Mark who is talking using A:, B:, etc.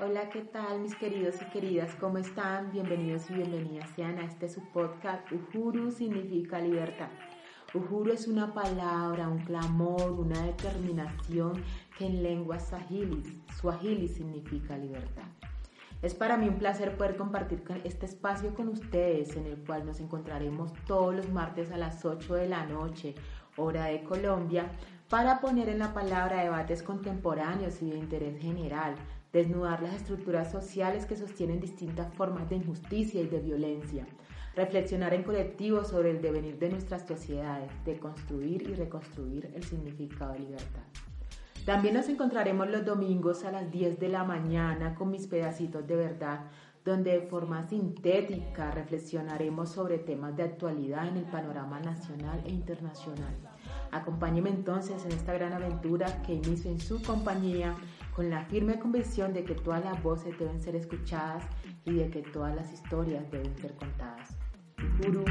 A: Hola, ¿qué tal mis queridos y queridas? ¿Cómo están? Bienvenidos y bienvenidas sean a este su podcast Uhuru significa libertad. Uhuru es una palabra, un clamor, una determinación que en lengua swahili, swahili significa libertad. Es para mí un placer poder compartir este espacio con ustedes en el cual nos encontraremos todos los martes a las 8 de la noche, hora de Colombia, para poner en la palabra debates contemporáneos y de interés general desnudar las estructuras sociales que sostienen distintas formas de injusticia y de violencia, reflexionar en colectivo sobre el devenir de nuestras sociedades, de construir y reconstruir el significado de libertad. También nos encontraremos los domingos a las 10 de la mañana con mis pedacitos de verdad, donde de forma sintética reflexionaremos sobre temas de actualidad en el panorama nacional e internacional. Acompáñeme entonces en esta gran aventura que inicio en su compañía con la firme convicción de que todas las voces deben ser escuchadas y de que todas las historias deben ser contadas. Guru.